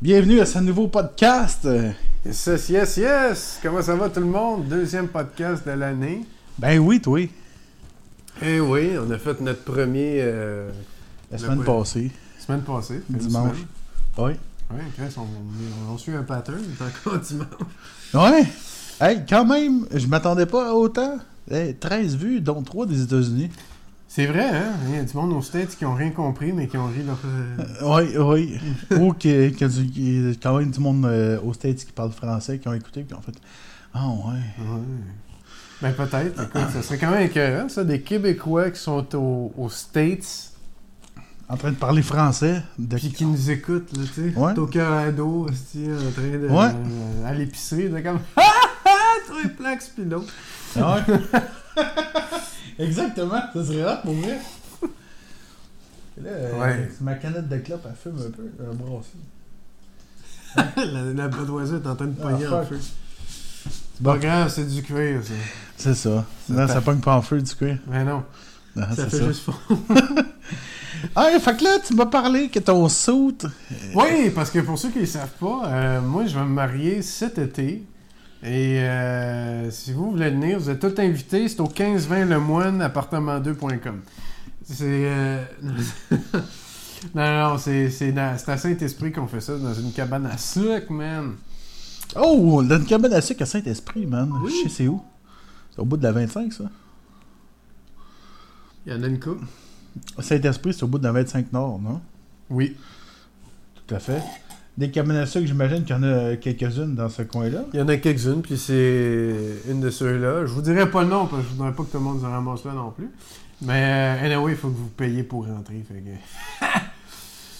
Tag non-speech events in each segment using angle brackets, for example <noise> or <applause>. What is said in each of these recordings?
Bienvenue à ce nouveau podcast. Yes, yes, yes! Comment ça va tout le monde? Deuxième podcast de l'année. Ben oui, toi. Eh oui, on a fait notre premier... euh, La semaine quoi? passée. semaine passée. Dimanche. semaine. Oui. Ouais, Chris, on, on, suit un pattern, c'est encore <laughs> dimanche. Ouais. Hey, quand même, je m'attendais pas à autant. Hey, 13 vues, dont 3 des États-Unis. C'est vrai, hein? Il y a du monde aux States qui ont rien compris, mais qui ont ri leur... euh, Oui, oui. Ou qu'il y a du- quand même du monde euh, aux States qui parle français, qui ont écouté, puis en fait. Ah ouais. Ouais. Ben peut-être, écoute, ça serait quand même écœurant, ça, des Québécois qui sont au- aux States, En train de parler français. De... puis qui nous écoutent, là, tu sais, Ouais. au Colorado, hostie, en train de... Ouais. euh, à l'épicerie, de comme... <laughs> Ah, ah, toi, plaques, puis l'autre. Ah ouais. <laughs> Exactement, ça serait rare pour vrai. Et Là, euh, ma canette de clope, elle fume un peu, elle brasse. <laughs> la, la Budweiser est en train de Ah, pogner en fuck. feu. C'est pas grave, c'est du cuir, ça. C'est ça. Ça Non, ça pogne pas en feu du cuir. Mais non, Non, ça c'est fait ça. juste fond. Ah, <laughs> fait que là, tu m'as parlé que ton soute. Oui, parce que pour ceux qui ne savent pas, euh, moi, je vais me marier cet été. Et euh, si vous voulez venir, vous êtes tous invités. C'est au 1520 Lemoine, appartement2.com. C'est. euh, <laughs> non, non, c'est c'est dans- à Saint-Esprit qu'on fait ça, dans une cabane à sucre, man. Oh, dans une cabane à sucre à Saint-Esprit, man. Oui. Je sais c'est où? C'est au bout de la 25, ça. Il y en a une coupe. Saint-Esprit, c'est au bout de la 25 Nord, non? Oui. Tout à fait. Des cabanes à sucre, j'imagine qu'il y en a quelques-unes dans ce coin-là. Il y en a quelques-unes, puis c'est une de ceux-là. Je vous dirai pas le nom, parce que je voudrais pas que tout le monde se ramasse là non plus. Mais euh, anyway, il faut que vous payiez pour rentrer. Que, <laughs>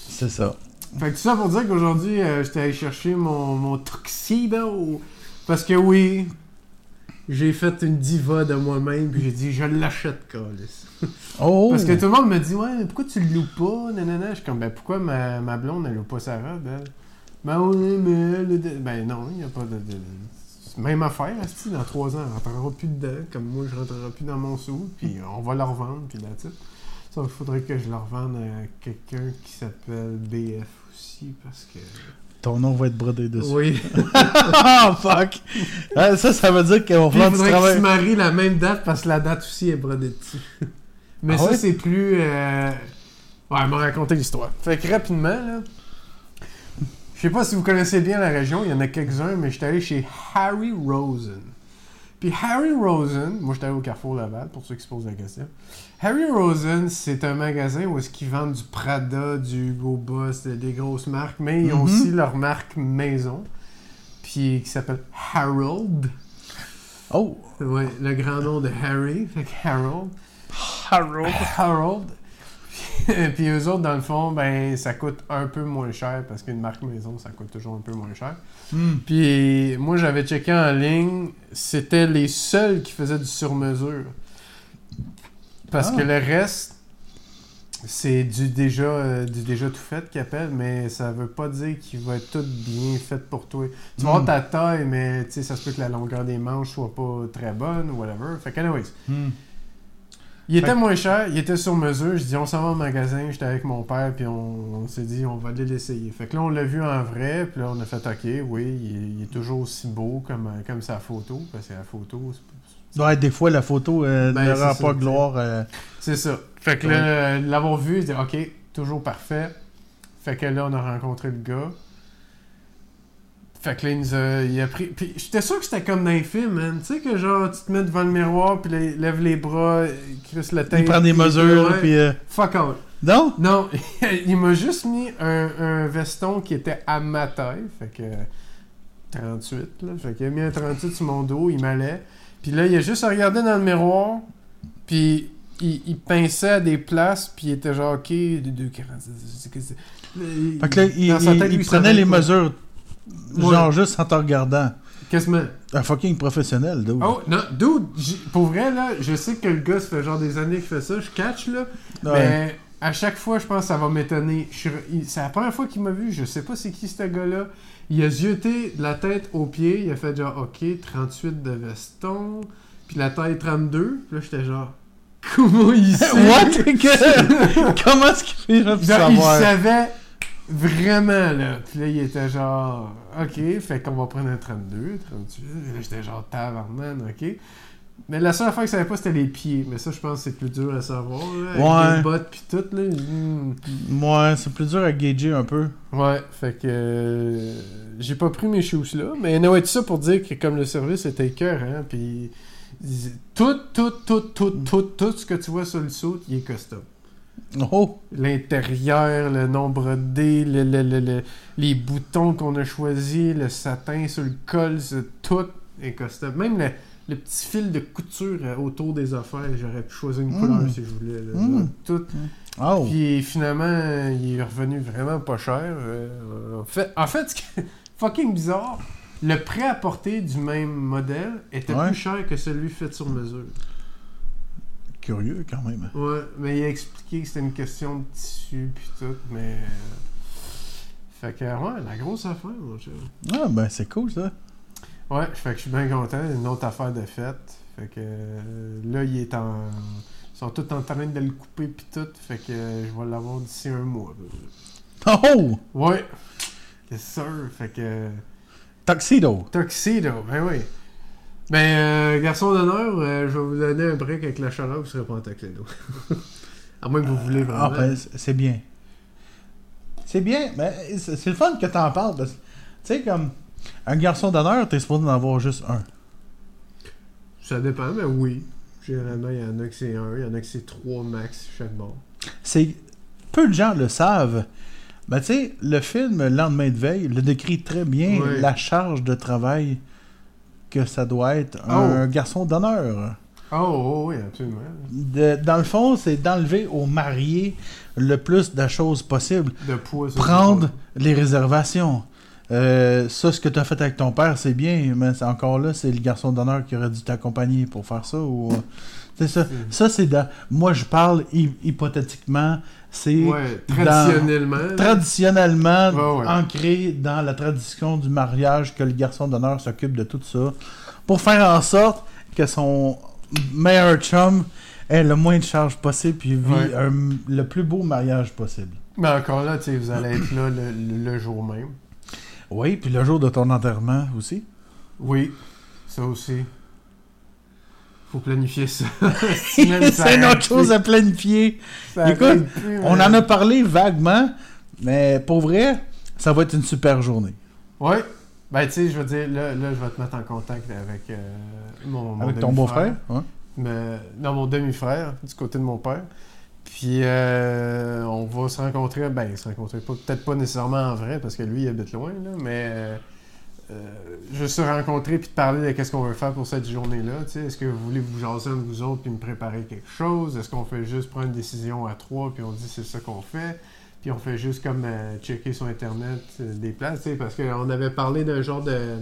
C'est ça. fait que tout ça pour dire qu'aujourd'hui, euh, j'étais allé chercher mon, mon tuxedo. Parce que oui, j'ai fait une diva de moi-même, puis j'ai dit, je l'achète, Calis. <laughs> Oh! Parce que tout le monde me dit, ouais, pourquoi tu le loues pas? Nanana. Je suis comme, ben pourquoi ma, ma blonde, elle loue pas sa robe, elle? Ben oui, mais elle. Ben non, il n'y a pas de. de- Même affaire, asti, dans trois ans, elle rentrera plus dedans, comme moi je rentrerai plus dans mon sou, puis on va la revendre, puis that's it. Ça, il faudrait que je la revende à quelqu'un qui s'appelle BF aussi, parce que. Ton nom va être brodé dessus. Oui. <laughs> Ah, fuck! Ah, ça, ça veut dire qu'il va il falloir tu faudrait qu'il se travailles. marie la même date, parce que la date aussi est brodée dessus. <laughs> Mais Ah ça, ouais? c'est plus. euh, Ouais, elle m'a raconté l'histoire. Fait que rapidement, là. Je sais pas si vous connaissez bien la région, il y en a quelques-uns, mais j'étais allé chez Harry Rosen. Puis Harry Rosen, moi j'étais allé au Carrefour Laval, pour ceux qui se posent la question. Harry Rosen, c'est un magasin où est-ce qu'ils vendent du Prada, du Hugo Boss, des- grosses marques, mais ils ont Mhm. aussi leur marque maison, puis qui s'appelle Harold. Oh! Ouais, le grand nom de Harry, fait Harold. Harold. Harold. <laughs> Puis eux autres, dans le fond, ben, ça coûte un peu moins cher parce qu'une marque maison, ça coûte toujours un peu moins cher. Hmm. Puis moi, j'avais checké en ligne, c'était les seuls qui faisaient du sur-mesure. Parce Ah. que le reste, c'est du déjà, euh, du déjà tout fait qu'ils appellent, mais ça veut pas dire qu'il va être tout bien fait pour toi. Tu vas avoir ta taille, mais ça se peut que la longueur des manches soit pas très bonne ou whatever. Fait que anyways, Hmm. Il était moins cher, il était sur mesure. Je dis, on s'en va au magasin. J'étais avec mon père, puis on, on s'est dit, on va aller l'essayer. Fait que là, on l'a vu en vrai, puis là, on a fait, OK, oui, il est, il est toujours aussi beau comme, comme sa photo, parce que la photo, c'est- Ouais, des fois, la photo euh, Ben, ne rend pas gloire. euh, c'est ça. Fait que là, l'avoir vu, il dit, OK, toujours parfait. Fait que là, on a rencontré le gars. Fait que là, il nous a, il a pris. Puis j'étais sûr que c'était comme dans les films, man. Tu sais, que genre, tu te mets devant le miroir, puis lève les bras, il crisse la tête. il prend des mesures, puis. euh, Fuck out. Non? Non, <laughs> il m'a juste mis un, un veston qui était à ma taille, fait que 38, là. Fait qu'il a mis un 38 sur mon dos, il m'allait. Puis là, il a juste regardé dans le miroir, puis il, il pinçait à des places, puis il était genre, OK, 2,46. Fait que là, il, prenait les quoi? mesures, Genre juste en te regardant. Quasiment. Un fucking professionnel, dude. Oh, non, dude, pour vrai, là, je sais que le gars, ça fait genre des années qu'il fait ça, je catch, là. Ouais. Mais à chaque fois, je pense que ça va m'étonner. Suis- C'est la première fois qu'il m'a vu. Je sais pas c'est qui ce gars-là. Il a zioté de la tête aux pieds. Il a fait genre, OK, 38 de veston. Puis la taille 32. Puis là, j'étais genre, <laughs> comment il <laughs> sait? What? Que- <laughs> Comment est-ce qu'il fait Genre, il savait Vraiment, là. Puis là, il était genre, OK, fait qu'on va prendre un 32, 38. Et là, j'étais genre, tabarnan, OK. Mais la seule affaire que je savais pas, c'était les pieds. Mais ça, je pense que c'est plus dur à savoir, là. Ouais. les bottes pis tout, là. Hmm. Ouais, c'est plus dur à gager un peu. Ouais, fait que euh, j'ai pas pris mes shoes là, mais anyway, tout ça pour dire que comme le service était cœur, hein, puis ils- tout, tout, tout, tout, tout, tout ce que tu vois sur le saut, il est custom. Oh! L'intérieur, le nombre D, le, le- le- le- les boutons qu'on a choisis, le satin sur le col, c'est- tout est custom. Même le, petit fil de couture autour des affaires, j'aurais pu choisir une Mm. couleur si je voulais. là. Mm. Tout, Oh! puis finalement, il est revenu vraiment pas cher. Euh, en fait, en fait, ce qui est fucking bizarre, le prêt à porter du même modèle était Ouais. plus cher que celui fait sur mesure. Curieux quand même. Ouais, mais il a expliqué que c'était une question de tissu puis tout, mais... euh, Fait que, ouais, la grosse affaire, mon cher. Ah, ben c'est cool ça. Ouais, fait que je suis bien content. Une autre affaire de fête. Fait que euh, là, il est en... Ils sont tous en train de le couper puis tout. Fait que euh, je vais l'avoir d'ici un mois. Oh! Ouais. Yes, sir. Fait que. Tuxedo. Tuxedo, ben oui. Ben, euh, garçon d'honneur, euh, je vais vous donner un break avec la chaleur, vous serez pas en tuxedo. <laughs> à moins que vous voulez vraiment. Ah, ben, c'est bien. C'est bien, mais c'est c'est le fun que t'en parles. Tu sais, comme un garçon d'honneur, t'es supposé en avoir juste un. Ça dépend, mais oui. Généralement, il y en a que c'est un, il y en a que c'est trois max chaque bord. C'est peu de gens le savent. Mais tu sais, le film Lendemain de veille le décrit très bien la charge de travail que ça doit être un garçon d'honneur. Oh, oh, oui, absolument. De- dans le fond, c'est d'enlever aux mariés le plus de choses possible. De poids, Prendre les réservations. Euh, ça, ce que tu as fait avec ton père, c'est bien, mais encore là, c'est le garçon d'honneur qui aurait dû t'accompagner pour faire ça. Ou... C'est ça. c'est- Ça, c'est. Moi, je parle hy- hypothétiquement. C'est Ouais, traditionnellement. ouais. ancré dans la tradition du mariage que le garçon d'honneur s'occupe de tout ça pour faire en sorte que son meilleur chum ait le moins de charges possible puis vit Ouais. un- le plus beau mariage possible. Mais encore là, vous allez être là le jour même. Oui, puis le jour de ton enterrement aussi. Oui, ça aussi. Faut planifier ça. <laughs> C'est une autre chose à planifier. Ça Écoute, plus, On en a parlé vaguement, mais pour vrai, ça va être une super journée. Ouais. Ben, tu sais, je veux dire, là, là, je vais te mettre en contact avec euh, mon, mon Avec ton beau-frère. hein? Mais- non, mon demi-frère, du côté de mon père. Puis, euh, on va se rencontrer. Ben, se rencontrer, peut-être pas nécessairement en vrai, parce que lui, il habite loin, là, mais euh, euh, juste se rencontrer puis te parler de qu'est-ce qu'on veut faire pour cette journée-là. Est-ce que vous voulez vous jaser entre vous autres puis me préparer quelque chose? Est-ce qu'on fait juste prendre une décision à trois puis on dit c'est ça qu'on fait? Puis on fait juste comme euh, checker sur Internet euh, des places, parce qu'on avait parlé d'un genre de,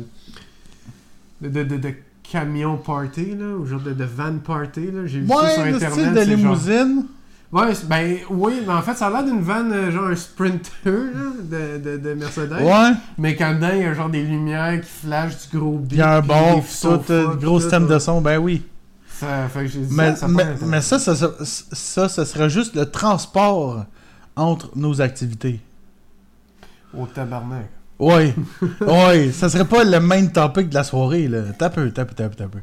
de, de, de- de camion party, là, ou genre de, de van party. là. J'ai vu ça sur Ouais, le Internet. style de genre- limousine. Ouais, ben oui, mais en fait, ça a l'air d'une van, euh, genre un Sprinter là, de, de, de Mercedes. Ouais. Mais quand dedans, il y a genre des lumières qui flashent du gros beat. Il y a un bon, tout, sofas, euh, gros système de son, ben oui. Ça fait que j'ai dit Mais, ça, ça mais, ça, ça, ça, ça, ça serait juste le transport entre nos activités. Au tabarnak. Oui, <laughs> oui, ça serait pas le main topic de la soirée, là. T'as peu, t'as peu, t'as peu, t'as peu.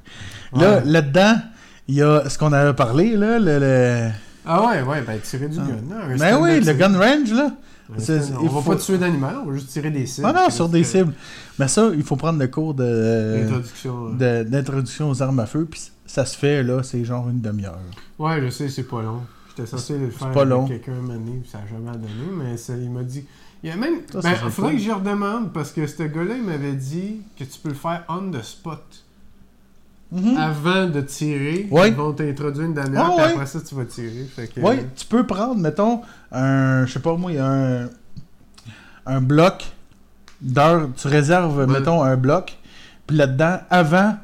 Là, Ouais. là-dedans, il y a ce qu'on avait parlé, là, le... le... Ah ouais, ouais, ben tirer du Ah. gun. là, Ben oui, le gun range, là. Il On va faut- pas tuer d'animal, on va juste tirer des cibles. Ah non, sur des cibles. Mais ça, il faut prendre le cours de Introduction. ouais. de- d'introduction aux armes à feu, puis ça se fait, là, c'est genre une demi-heure. Ouais, je sais, c'est pas long. J'étais censé le faire pas avec long. quelqu'un puis ça n'a jamais donné, mais ça, il m'a dit. Il y a même. Ça, ben, faudrait que j'y redemande parce que ce gars-là, il m'avait dit que tu peux le faire on the spot. Mhm. Avant de tirer, Ouais. ils vont t'introduire une demi-heure, Ah, puis ouais. après ça, tu vas tirer. Fait que, Oui, tu peux prendre, mettons, un, je sais pas moi, il y a un, un bloc d'heures, tu réserves, mettons, un bloc, puis là-dedans, avant,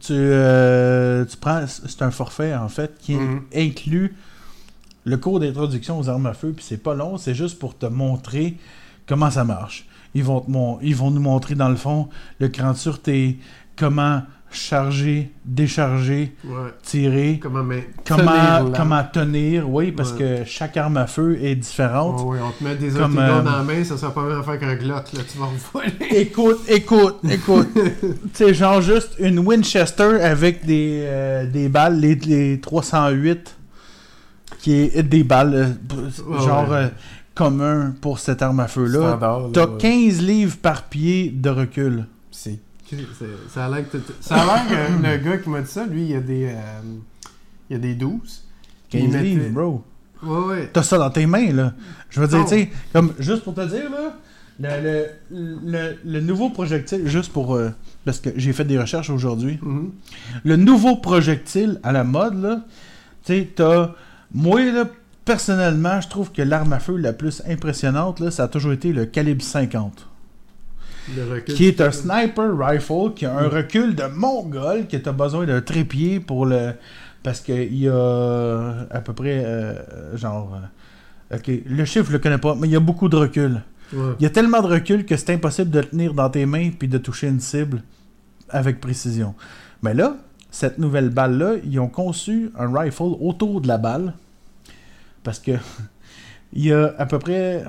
tu, euh, tu prends, c'est un forfait, en fait, qui Mhm. inclut le cours d'introduction aux armes à feu, puis c'est pas long, c'est juste pour te montrer comment ça marche. Ils vont, te ils vont nous montrer, dans le fond, le cran de sûreté, comment charger, décharger, Ouais. tirer, Comment, mais, comment, tenir l'arme. comment tenir, oui, parce Ouais. que chaque arme à feu est différente. Ouais, on te met des Comme, euh, dans la main, ça sera pas même affaire qu'un Glock, là, tu vas voler. <laughs> Écoute, écoute, écoute. <laughs> tu sais, genre juste une Winchester avec des, euh, des balles, les, les 308, qui est des balles, euh, Ouais, genre euh, commun pour cette arme à feu-là. T'as ouais. 15 livres par pied de recul. C'est... Ça a l'air que, ça a que le <coughs> gars qui m'a dit ça, lui, il y a des, euh, il y a des 12. 15 Il mettait- livres, bro. Ouais, ouais. T'as ça dans tes mains, là. Je veux dire, tu sais, comme, juste pour te dire, là, le, le, le- le nouveau projectile, juste pour. euh, parce que j'ai fait des recherches aujourd'hui. Mhm. Le nouveau projectile à la mode, là, tu sais, t'as. Moi, là, personnellement, je trouve que l'arme à feu la plus impressionnante, là, ça a toujours été le calibre 50. Qui est un sniper rifle, qui a un Mm. recul de mongol, que t'as besoin d'un trépied pour le. Parce qu'il y a à peu près, euh, genre. euh, Ok, le chiffre, je le connais pas, mais il y a beaucoup de recul. Ouais. Il y a tellement de recul que c'est impossible de le tenir dans tes mains puis de toucher une cible avec précision. Mais là, cette nouvelle balle-là, ils ont conçu un rifle autour de la balle. Parce que <laughs> il y a à peu près,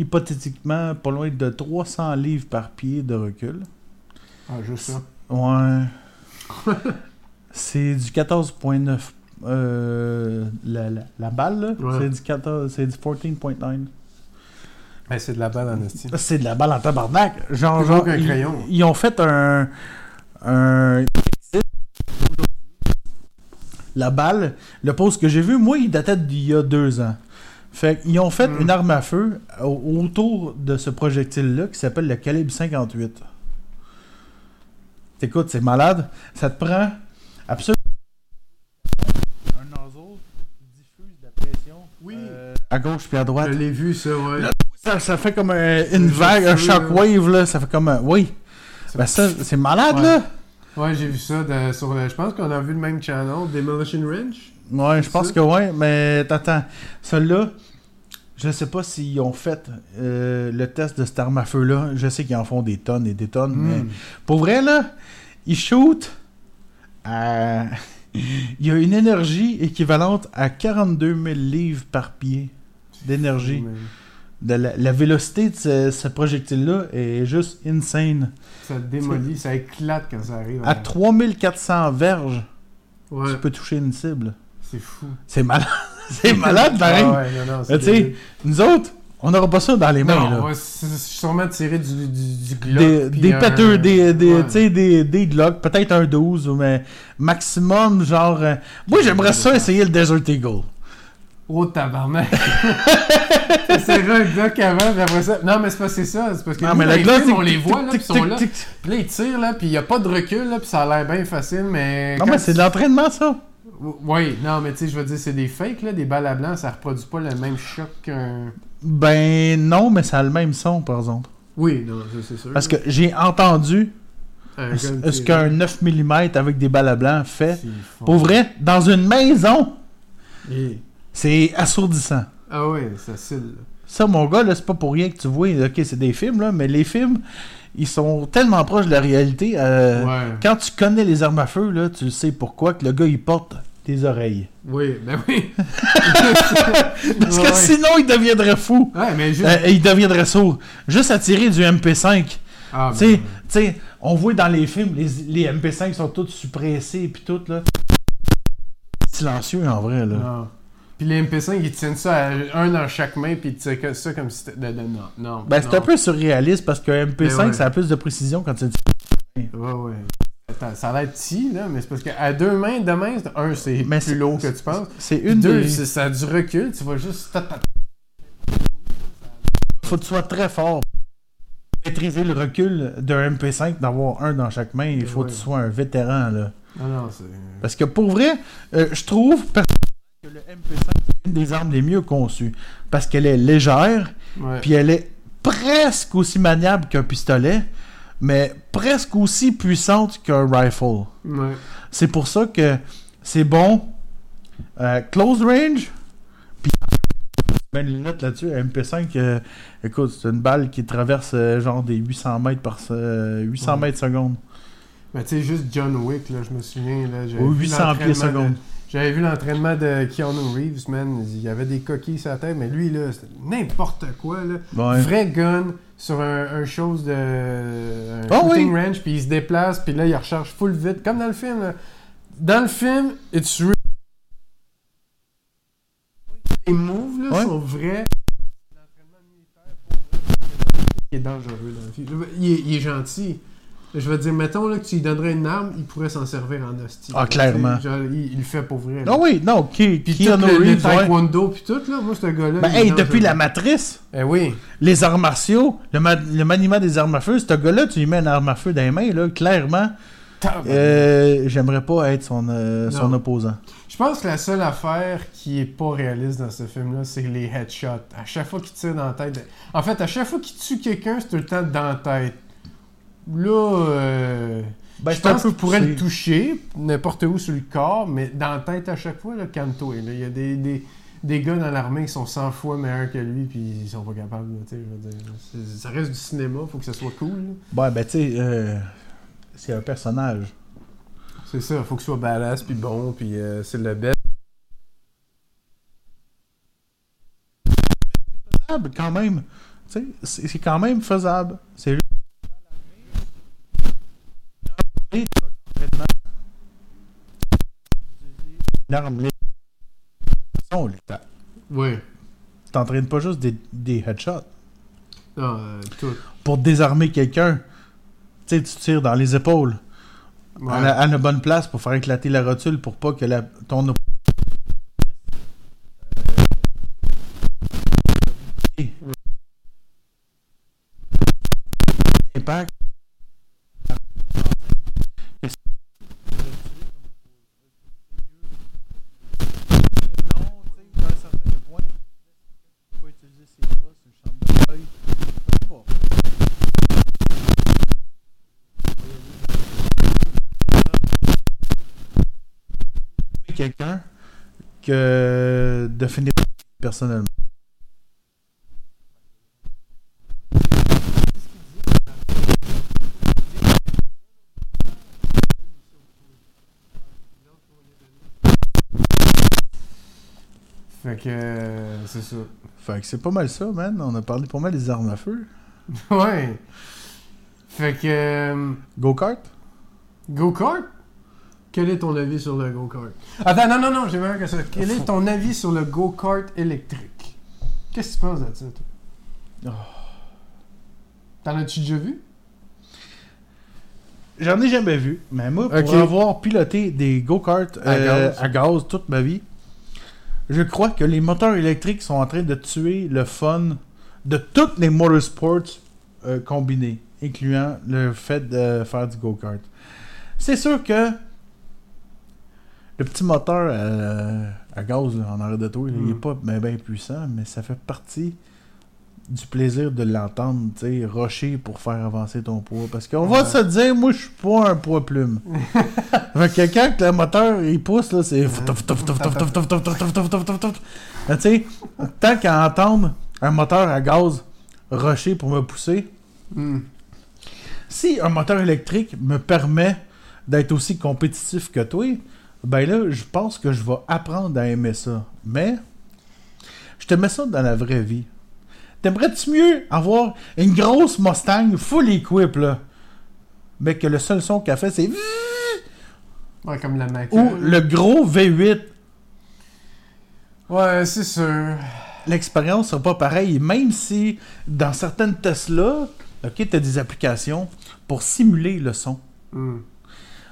hypothétiquement, pas loin de 300 livres par pied de recul. Ah, juste ça? Ouais. <laughs> c'est du 14.9. euh, la, la, la balle, là, Ouais. c'est du 14, c'est du 14.9. Ben, c'est de la balle en esti. C'est de la balle en tabarnak. Genre, genre ils, crayon. ils ont fait un. un la balle, le post que j'ai vu, moi, il datait d'il y a deux ans. Fait qu'ils ont fait Mm. une arme à feu au- autour de ce projectile-là qui s'appelle le calibre 58. T'écoutes, c'est malade. Ça te prend absolument un nozzle qui diffuse la pression Oui. euh, à gauche puis à droite. Je l'ai vu, ça, ouais. Là, Ça, ça fait comme un- une un vague, un feu, là. shockwave, là. Ça fait comme un... Oui. Ben ça, c'est malade, Ouais. là. Ouais, j'ai vu ça de- sur le... Je pense qu'on a vu le même channel, Demolition Ranch. Ouais, je pense Ça? que ouais. Mais attends, celui-là, je sais pas s'ils ont fait euh, le test de cette arme à feu-là. Je sais qu'ils en font des tonnes et des tonnes. Mais Mm. pour vrai, là, ils shootent à... <laughs> Il y a une énergie équivalente à 42 000 livres par pied d'énergie. Mais De la, la vélocité de ce, ce projectile-là est juste insane. Ça démolit, ça éclate quand ça arrive. À 3400 verges, Ouais, tu peux toucher une cible. C'est fou. C'est malade. <laughs> c'est malade, pareil. Ah ouais, non, non, c'est Mais tu sais. Nous autres, on n'aura pas ça dans les mains. Non, là. on va sûrement tirer du, du, du Glock. des des un- des, des, Ouais. tu sais, des, des Glock, peut-être un 12, mais maximum, genre. euh, Moi, j'aimerais ça essayer le Desert Eagle. Oh tabarnak! <laughs> c'est vrai, un Glock avant, puis après ça. Non, mais c'est pas c'est ça. C'est parce que Non, mais le Glock, on les voit, là, puis ils sont là. Puis là, ils tirent, là, puis il n'y a pas de recul, là, puis ça a l'air bien facile, mais. Non, mais c'est de l'entraînement, ça. Oui, non, mais tu sais, je veux dire, c'est des fakes, là, des balles à blanc, ça reproduit pas le même choc qu'un. Ben non, mais ça a le même son, par exemple. Oui, non, ça, c'est sûr. Parce que j'ai entendu Un ce qu'un 9 mm avec des balles à blanc fait. Pour vrai, dans une maison, Et- c'est assourdissant. Ah ouais, ça cille. Ça, mon gars, là, c'est pas pour rien que tu vois. Ok, c'est des films, là, mais les films, ils sont tellement proches de la réalité. euh, Ouais. Quand tu connais les armes à feu, là, tu sais pourquoi que le gars, il porte oreilles. Oui, ben oui. <laughs> Parce que ouais. sinon, il deviendrait fou. Ouais, mais juste. Euh, il deviendrait sourd. Juste à tirer du MP5. ah, Tu sais, ben, tu sais, on voit dans les films, les, les MP5 sont tous suppressés puis tout, là. Silencieux, en vrai, là. non. Puis les MP5, ils tiennent ça à un dans chaque main, puis ils tirent que- ça comme si c'était. Non, non. Ben, c'est un peu surréaliste parce que MP5, Ben ouais. ça a plus de précision quand tu Ouais, ouais. Ça a l'air petit, là, mais c'est parce qu'à deux mains, de main, c'est- un, c'est plus lourd que tu penses. C'est une deux, des... ça a du recul, tu vas juste. ta- faut que tu sois très fort. Maîtriser le recul d'un MP5, d'avoir un dans chaque main, il faut Ouais. que tu sois un vétéran, là. Non, non. Parce que pour vrai, euh, je trouve personnellement que le MP5 c'est une des armes les mieux conçues. Parce qu'elle est légère, puis elle est presque aussi maniable qu'un pistolet, mais presque aussi puissante qu'un rifle. Ouais. C'est pour ça que c'est bon euh, close range, puis les lunettes là-dessus, un MP5, euh, écoute, c'est une balle qui traverse euh, genre des 800 mètres par se- euh, 800 Ouais. mètres secondes. Ben, tu sais, juste John Wick, là, je me souviens. Là, j'avais Au vu 800 pieds l'entraînement secondes. de- J'avais vu l'entraînement de Keanu Reeves, man. Il y avait des coquilles sur la tête, mais lui, là, c'était n'importe quoi, là. Ouais. Vrai gun sur un, un chose de. Un Ah shooting oui. range, puis il se déplace, puis là, il recharge full vite, comme dans le film, là. Dans le film, it's real. Les moves, là, Ouais. sont vrais. L'entraînement militaire, pour il est dangereux, dans le film. Il est, il est gentil. Je veux dire, mettons là, que tu lui donnerais une arme, il pourrait s'en servir en hostie. Ah, clairement. Genre, il, il le fait pour vrai. Ah oui, non, Ke- Puis tout Keanu le, Reeves, taekwondo, puis tout, là, moi, ce gars-là. Ben, hey, depuis la matrice, Eh oui. les arts martiaux, le, ma- le maniement des armes à feu, ce gars-là, tu lui mets une arme à feu dans les mains, là, clairement, euh, j'aimerais pas être son, euh, son Non. opposant. Je pense que la seule affaire qui est pas réaliste dans ce film-là, c'est les headshots. À chaque fois qu'il tire dans la tête. En fait, à chaque fois qu'il tue quelqu'un, c'est tout le temps dans la tête. Là, euh, Ben, je c'est un pense peu pourrait le toucher n'importe où sur le corps, mais dans la tête à chaque fois, là, là. Il y a des, des, des gars dans l'armée qui sont 100 fois meilleurs que lui, puis ils sont pas capables. je veux dire. C'est- Ça reste du cinéma, faut que ça soit cool. là. Ouais, ben, tu sais, euh, c'est un personnage. C'est ça, faut que ce soit badass, puis bon, puis euh, c'est le best. faisable quand même. Tu sais, c'est c'est quand même faisable. C'est juste. Une arme létale. Sont létales. Oui. T'entraînes pas juste des, des headshots. Non, euh, tout. Pour désarmer quelqu'un, tu sais, tu tires dans les épaules. Ouais. À, la, à la bonne place pour faire éclater la rotule pour pas que la, ton op- Impact. Que de finir personnellement. Fait que euh, c'est ça. Fait que c'est pas mal ça, man. On a parlé pas mal des armes à feu. <laughs> ouais. Fait que euh, Go-kart? go-kart? Quel est ton avis sur le go-kart? Attends, non, non, non, j'ai meilleur que ça. Quel est ton avis sur le go-kart électrique? Qu'est-ce que tu penses de ça, toi? T'en as-tu déjà vu? J'en ai jamais vu, mais moi, pour avoir piloté des go-karts À euh, gaz. à gaz toute ma vie, je crois que les moteurs électriques sont en train de tuer le fun de toutes les motorsports euh, combinés, incluant le fait de faire du go-kart. C'est sûr que le petit moteur euh, à gaz là, en arrière de toi, là, il Mm. est pas bien puissant, mais ça fait partie du plaisir de l'entendre, tu sais, rocher pour faire avancer ton poids. Parce qu'on va Ouais. se dire, moi, je suis pas un poids plume. fait que quand le moteur, il pousse, là, c'est... Mais tu sais, tant qu'à entendre un moteur à gaz rocher pour me pousser, Hmm. si un moteur électrique me permet d'être aussi compétitif que toi, ben là, je pense que je vais apprendre à aimer ça. Mais, je te mets ça dans la vraie vie. T'aimerais-tu mieux avoir une grosse Mustang full equip, là, mais que le seul son qu'elle fait, c'est... Ouais, comme la Mac. Ou le gros V8 Ouais, c'est sûr. l'expérience sera pas pareille, même si dans certaines Tesla, ok, tu as des applications pour simuler le son. Hmm.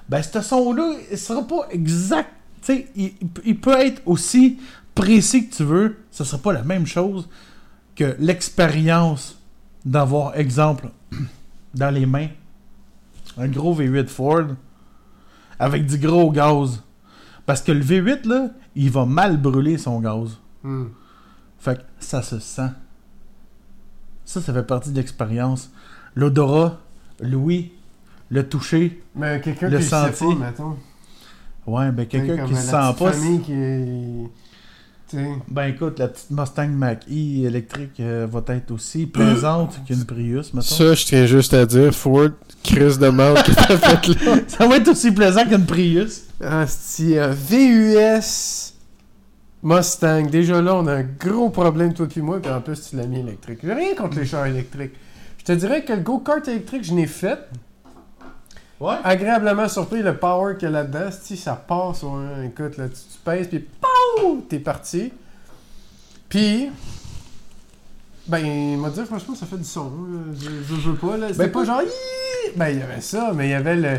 Ben, ce son-là, il sera pas exact. Tu sais, il, il peut être aussi précis que tu veux, ce sera pas la même chose que l'expérience d'avoir, exemple, <clears throat> dans les mains, un gros V8 Ford avec du gros gaz. Parce que le V8, là, il va mal brûler son gaz. Hmm. Fait que ça se sent. Ça, ça fait partie de l'expérience. L'odorat, l'ouïe, le toucher. Mais quelqu'un Le qui le sait pas, mettons. Ouais, ben quelqu'un qui se la sent pas. famille qui est- Tu sais. Ben écoute, la petite Mustang Mach-E électrique euh, va être aussi plaisante <clears throat> qu'une Prius, mettons. Ça, je tiens juste à dire, Ford, Chris de mort que t'as fait là. <laughs> Ça va être aussi plaisant qu'une Prius. Ah, c'est un VUS Mustang. Déjà là, on a un gros problème, toi et moi, puis en plus, tu l'as mis électrique. J'ai rien contre les chars électriques. Je te dirais que le go-kart électrique, je l'ai fait. Ouais. Agréablement surpris, le power qu'il y a là-dedans. Si ça part sur un. Écoute, là, tu, tu pèses, puis POW! T'es parti. Puis. Ben, il m'a dit, franchement, ça fait du son. là. Je, je veux pas, là. C'était Ben, pas genre. Yi! Ben, il y avait ça, mais il y avait le.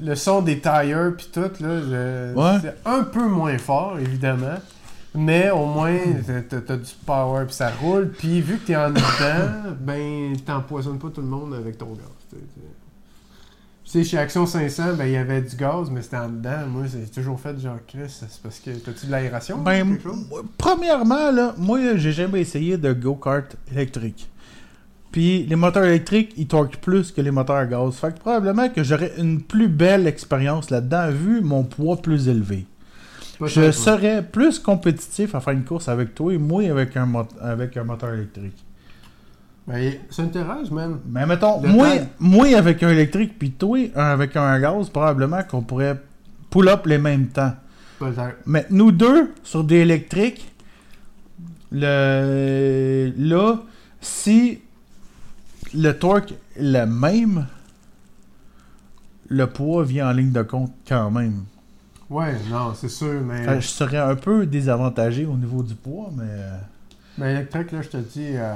Le son des tires, puis tout, là. Ouais. C'est un peu moins fort, évidemment. Mais au moins, t'as- du power, puis ça roule. Puis vu que t'es en dedans, <coughs> ben, t'empoisonnes pas tout le monde avec ton gaz. Sais. Tu sais, chez Action 500, ben, il y avait du gaz, mais c'était en dedans. Moi, j'ai toujours fait genre, Chris, c'est parce que. T'as-tu de l'aération? Ben, ou chose? premièrement, là, moi, j'ai jamais essayé de go-kart électrique. Puis les moteurs électriques, ils torquent plus que les moteurs à gaz. Fait que probablement que j'aurais une plus belle expérience là-dedans, vu mon poids plus élevé. Je serais plus compétitif à faire une course avec toi et moi avec un, mot- avec un moteur électrique. Ben, ça intéresse, man. Mais mettons, Le moi, temps. moi avec un électrique, puis toi avec un gaz, probablement qu'on pourrait pull up les mêmes temps. Mais nous deux, sur des électriques, le... là, si le torque est le même, le poids vient en ligne de compte quand même. Ouais, non, c'est sûr, mais. Je serais un peu désavantagé au niveau du poids, mais... euh, Mais électrique, là, je te dis, euh,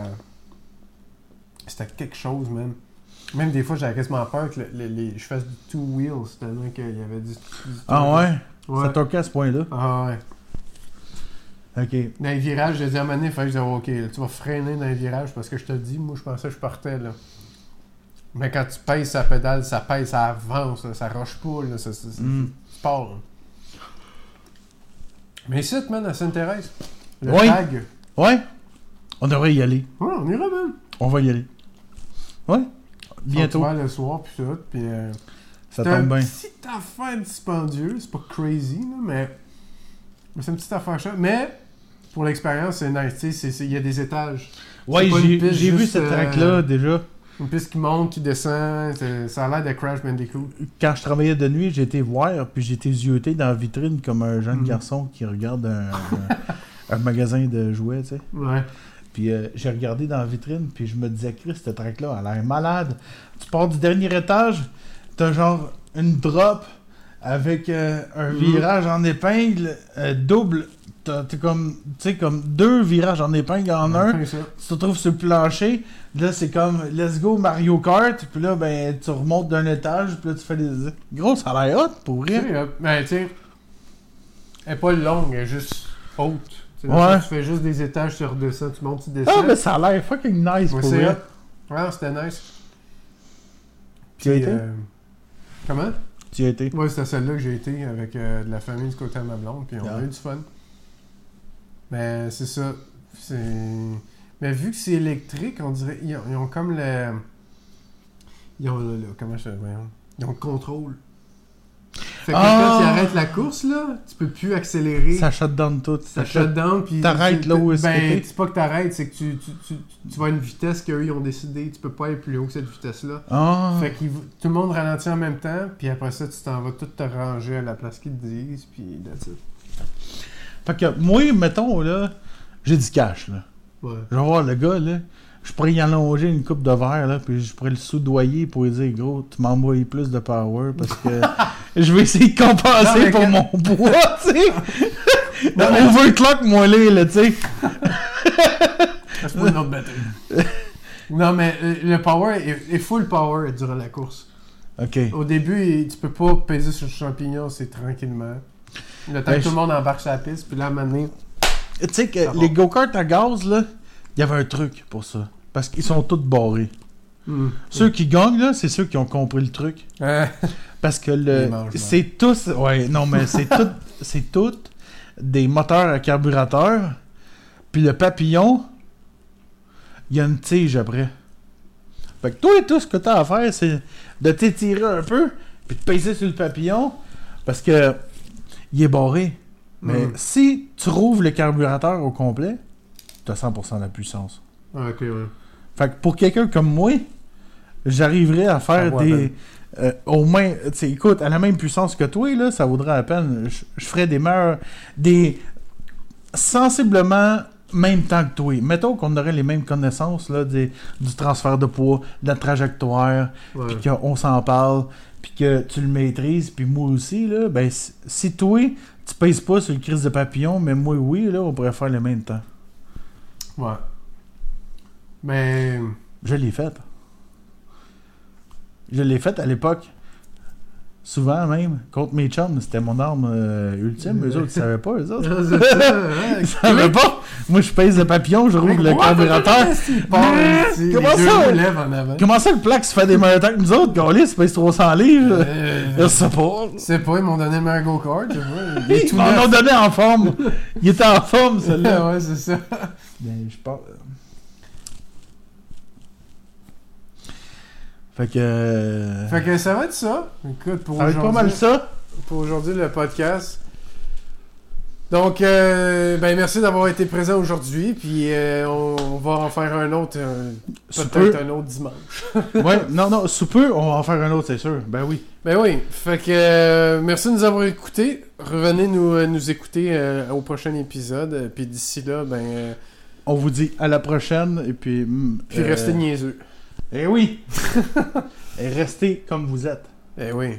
c'était quelque chose, man. Même des fois, j'avais quasiment peur que le- le- les- je fasse du two wheels, tellement qu'il y avait du. du Ah ouais? Ouais. Ça torquait à ce point-là? Ah ouais. Ok. Dans les virages, j'ai dit à un moment donné, fallait que je dise, ok, là, tu vas freiner dans les virages parce que je te dis, moi, je pensais que je partais, là. Mais quand tu pèses sa pédale, ça pèse, ça avance, là, ça roche pas, là, ça, ça, ça- Mm. tu pars, là. Mais ici, man, à Sainte-Thérèse, le Oui. tag. Ouais? On devrait y aller. Ouais, on ira, man. On va y aller. Ouais? Bientôt. Le soir, puis tout, puis... euh, Ça tombe bien. petit affaire dispendieux, c'est pas crazy, là, mais, mais c'est une petite affaire chère. Mais pour l'expérience, c'est nice, il y a des étages. Ouais, j'ai vu cette euh, track-là déjà. Une piste qui monte, qui descend, ça a l'air de Crash Bandicoot. Quand je travaillais de nuit, été voir, puis été zioté dans la vitrine comme un jeune Mhm. garçon qui regarde un, un- <laughs> un magasin de jouets, tu sais. Ouais. Puis euh, j'ai regardé dans la vitrine, puis je me disais, Chris, cette track-là, elle a l'air malade. Tu pars du dernier étage, t'as genre une drop avec euh, un Mhm. virage en épingle euh, double. T'as t'as comme, comme deux virages en épingle en un. Tu te retrouves sur le plancher. Là, c'est comme Let's go Mario Kart. Puis là, ben, tu remontes d'un étage. Puis là, tu fais des. Gros, ça a l'air hot pour euh, ben, tu sais, elle est pas longue, elle est juste haute. Tu Ouais. Tu fais juste des étages, tu redescends, tu montes, tu descends. Ah, mais ça a l'air fucking nice Ouais, pour vrai. Ouais, c'était nice. Tu y as Puis, été? euh, Comment? Tu as été? Ouais, c'était celle-là que j'ai été avec euh, de la famille du côté de ma blonde, puis on a Ah. eu du fun. Mais c'est ça. C'est... Mais vu que c'est électrique, on dirait. Ils ont, ils ont comme le. Ils ont le. le- comment je fais. Ils ont le contrôle. Fait que Ah! quand tu arrêtes la course, là, tu peux plus accélérer. Ça shut down tout. Ça shut down, puis... T'arrêtes là où est-ce que Ben, t'es. c'est pas que t'arrêtes, c'est que tu, tu, tu, tu vas à une vitesse qu'eux, ils ont décidé. Tu peux pas aller plus haut que cette vitesse-là. Ah. Fait que tout le monde ralentit en même temps, puis après ça, tu t'en vas tout te ranger à la place qu'ils te disent, puis that's it. Fait que moi, mettons, là, j'ai du cash, là. Ouais. Je vais voir le gars, là. Je pourrais y allonger une coupe de verre, là, puis je pourrais le soudoyer pour lui dire, gros, tu m'envoies plus de power parce que <laughs> je vais essayer de compenser Non, pour mon <laughs> poids, tu sais. Non, mais- Overclock, moi, là, tu sais. C'est pas une autre batterie. non, mais euh, le power est, est full power durant la course. Ok. Au début, tu peux pas peser sur le champignon, c'est tranquillement. Le temps Ben, que tout le monde embarque sur la piste, puis là, à Tu sais que les go-karts à gaz, là, il y avait un truc pour ça. Parce qu'ils sont tous barrés. hmm. Ceux qui gagnent, là, c'est ceux qui ont compris le truc. Parce que le c'est tous ouais non mais c'est tout <laughs> c'est tout des moteurs à carburateur puis le papillon il y a une tige après. Fait que toi tout ce que tu as à faire c'est de t'étirer un peu puis de peser sur le papillon parce que il est barré. Mais Mhm. si tu rouvres le carburateur au complet, tu as 100% de la puissance. Ah, ok, ouais. Fait que pour quelqu'un comme moi, j'arriverais à faire des. euh, au moins, tu écoute, à la même puissance que toi, là, ça vaudrait la peine. Je, ferais des meilleurs. Des. Sensiblement même temps que toi. Mettons qu'on aurait les mêmes connaissances là, des- du transfert de poids, de la trajectoire, puis qu'on s'en parle, puis que tu le maîtrises, puis moi aussi, là, ben, si, si toi, tu pèses pas sur le crise de papillon, mais moi, oui, là, on pourrait faire le même temps. Ouais. Mais. Je l'ai fait. Je l'ai fait à l'époque. Souvent même. Contre mes chums, c'était mon arme euh, ultime. Eux autres, ils savaient pas, eux autres. <laughs> C'est. Ils savaient pas. Moi, je pèse le papillon, je rouvre le carburateur. Comment ça? Comment ça, le plaque se fait des meilleurs temps que nous autres? Gaulis, il pèse 300 livres. Euh, Je sais pas. Sais pas, ils m'ont donné le. Il est Ils m'en ont donné en forme. Il était en forme, celui-là. <laughs> ouais, c'est ça. Ben, je parle. Fait que. euh, Fait que ça va être ça. Écoute, pour ça va être pas mal ça. pour aujourd'hui le podcast. Donc, euh, ben merci d'avoir été présent aujourd'hui. Puis euh, on, on va en faire un autre, euh, peut-être peu. un autre dimanche. <laughs> Ouais, non, non, sous peu, on va en faire un autre, c'est sûr. Ben oui. Ben oui, fait que merci de nous avoir écoutés. Revenez nous, nous écouter au prochain épisode. Puis d'ici là, ben, On vous dit à la prochaine et puis. mm, puis restez niaiseux. Eh oui! <laughs> et restez comme vous êtes. Eh oui.